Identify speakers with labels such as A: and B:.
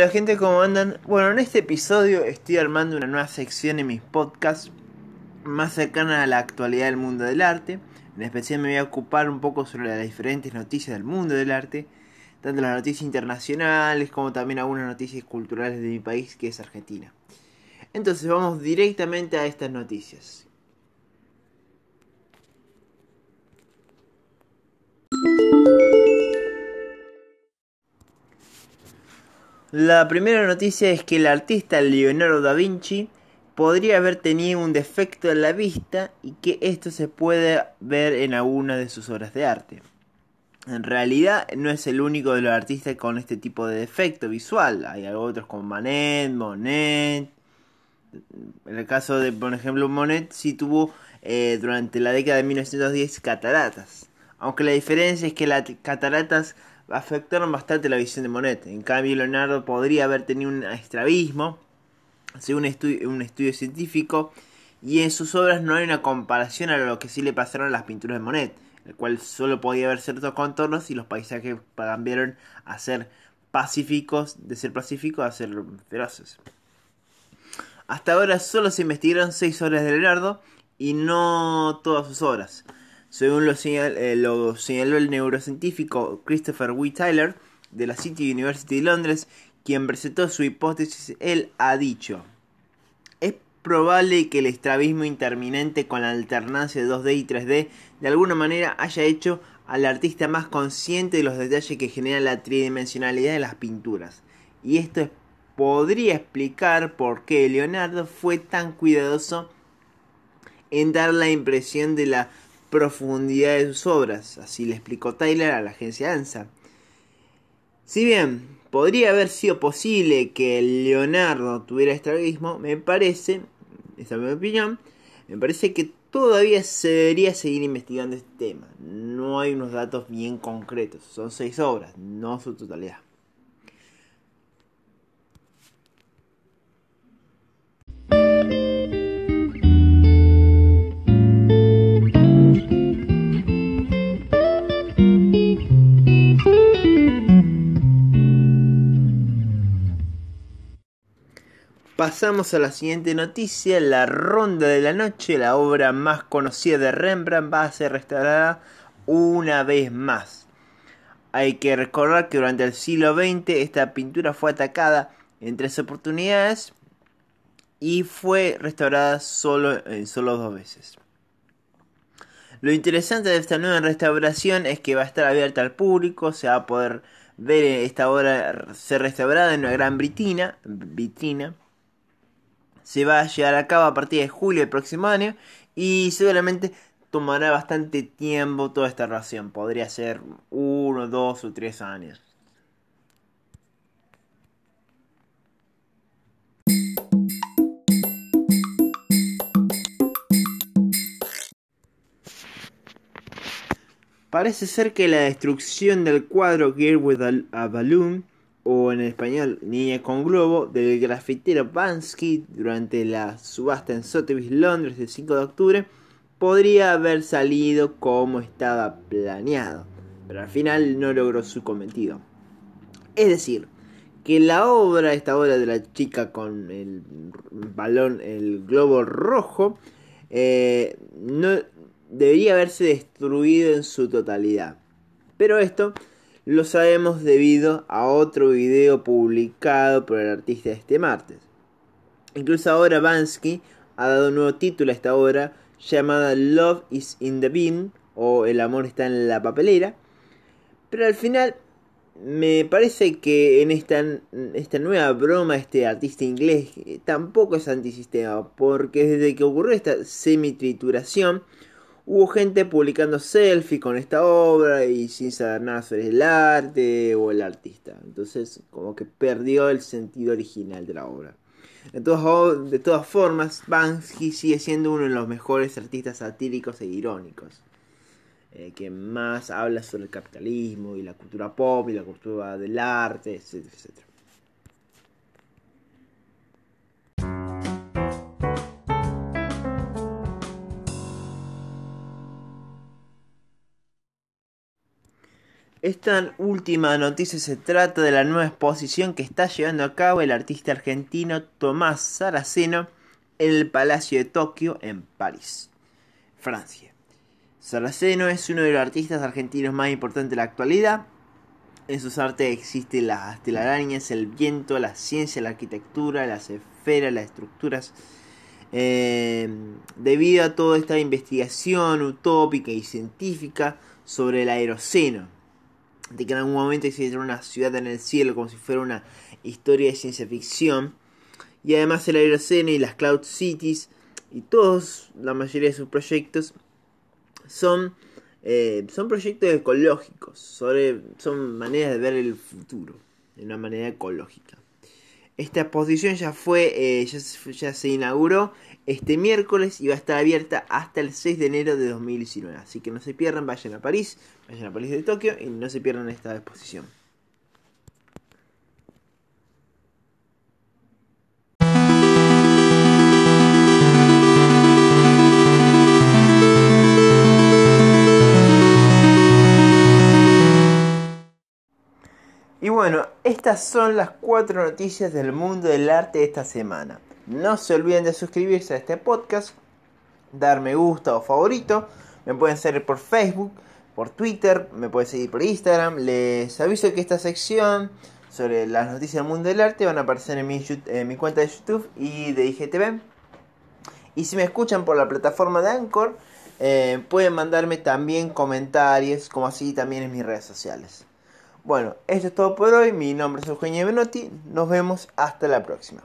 A: Hola gente, ¿cómo andan? Bueno, en este episodio estoy armando una nueva sección en mis podcasts más cercana a la actualidad del mundo del arte. En especial me voy a ocupar un poco sobre las diferentes noticias del mundo del arte, tanto las noticias internacionales como también algunas noticias culturales de mi país que es Argentina. Entonces vamos directamente a estas noticias. La primera noticia es que el artista Leonardo da Vinci podría haber tenido un defecto en la vista y que esto se puede ver en alguna de sus obras de arte. En realidad no es el único de los artistas con este tipo de defecto visual. Hay otros como Manet, Monet. En el caso de, por ejemplo, Monet sí tuvo eh, durante la década de 1910 cataratas. Aunque la diferencia es que las cataratas afectaron bastante la visión de Monet. En cambio, Leonardo podría haber tenido un estrabismo, según un estudio, científico, y en sus obras no hay una comparación a lo que sí le pasaron a las pinturas de Monet, el cual solo podía ver ciertos contornos y los paisajes cambiaron a ser pacíficos, de ser pacíficos a ser feroces. Hasta ahora solo se investigaron 6 obras de Leonardo y no todas sus obras. Según eh, lo, señaló el neurocientífico Christopher W. Tyler de la City University de Londres, quien presentó su hipótesis, él ha dicho, es probable que el estrabismo interminente con la alternancia de 2D y 3D de alguna manera haya hecho al artista más consciente de los detalles que generan la tridimensionalidad de las pinturas. Y esto podría explicar por qué Leonardo fue tan cuidadoso en dar la impresión de la profundidad de sus obras, así le explicó Tyler a la agencia ANSA. Si bien podría haber sido posible que Leonardo tuviera estrabismo, me parece, esta es mi opinión, me parece que todavía se debería seguir investigando este tema. No hay unos datos bien concretos, son seis obras, no su totalidad. Pasamos a la siguiente noticia. La Ronda de la Noche, la obra más conocida de Rembrandt, va a ser restaurada una vez más. Hay que recordar que durante el siglo XX esta pintura fue atacada en tres oportunidades y fue restaurada solo, en solo dos veces. Lo interesante de esta nueva restauración es que va a estar abierta al público, se va a poder ver esta obra ser restaurada en una gran vitrina, vitrina se va a llevar a cabo a partir de julio del próximo año y seguramente tomará bastante tiempo toda esta relación. Podría ser uno, dos o tres años. Parece ser que la destrucción del cuadro Gear with a Balloon o en español Niña con Globo, del grafitero Bansky durante la subasta en Sotheby's, Londres, el 5 de octubre, podría haber salido como estaba planeado, pero al final no logró su cometido. Es decir, que la obra, esta obra de la chica con el balón, el globo rojo, eh, no debería haberse destruido en su totalidad. Pero esto lo sabemos debido a otro video publicado por el artista este martes. Incluso ahora Bansky ha dado un nuevo título a esta obra llamada Love is in the Bin o El amor está en la papelera. Pero al final me parece que en esta, esta nueva broma este artista inglés tampoco es antisistema porque desde que ocurrió esta semi-trituración Hubo gente publicando selfies con esta obra y sin saber nada sobre el arte o el artista. Entonces, como que perdió el sentido original de la obra. De todas, de todas formas, Banksy sigue siendo uno de los mejores artistas satíricos e irónicos. Eh, que más habla sobre el capitalismo y la cultura pop y la cultura del arte, etcétera, etcétera. Esta última noticia se trata de la nueva exposición que está llevando a cabo el artista argentino Tomás Saraceno en el Palacio de Tokio en París, Francia. Saraceno es uno de los artistas argentinos más importantes de la actualidad. En sus artes existen las telarañas, el viento, la ciencia, la arquitectura, las esferas, las estructuras. Eh, debido a toda esta investigación utópica y científica sobre el aeroceno, de que en algún momento existiera una ciudad en el cielo como si fuera una historia de ciencia ficción. Y además el Aerocene y las Cloud Cities y todos, la mayoría de sus proyectos son, eh, son proyectos ecológicos, sobre, son maneras de ver el futuro de una manera ecológica. Esta exposición ya fue, eh, ya, ya, se inauguró este miércoles y va a estar abierta hasta el 6 de enero de 2019. Así que no se pierdan, vayan a París, vayan a París de Tokio y no se pierdan esta exposición. Y bueno, estas son las cuatro noticias del mundo del arte de esta semana. No se olviden de suscribirse a este podcast, dar me gusta o favorito. Me pueden seguir por Facebook, por Twitter, me pueden seguir por Instagram. Les aviso que esta sección sobre las noticias del mundo del arte van a aparecer en mi, en mi cuenta de YouTube y de IGTV. Y si me escuchan por la plataforma de Anchor, eh, pueden mandarme también comentarios, como así también en mis redes sociales. Bueno, esto es todo por hoy. Mi nombre es Eugenio Benotti. Nos vemos hasta la próxima.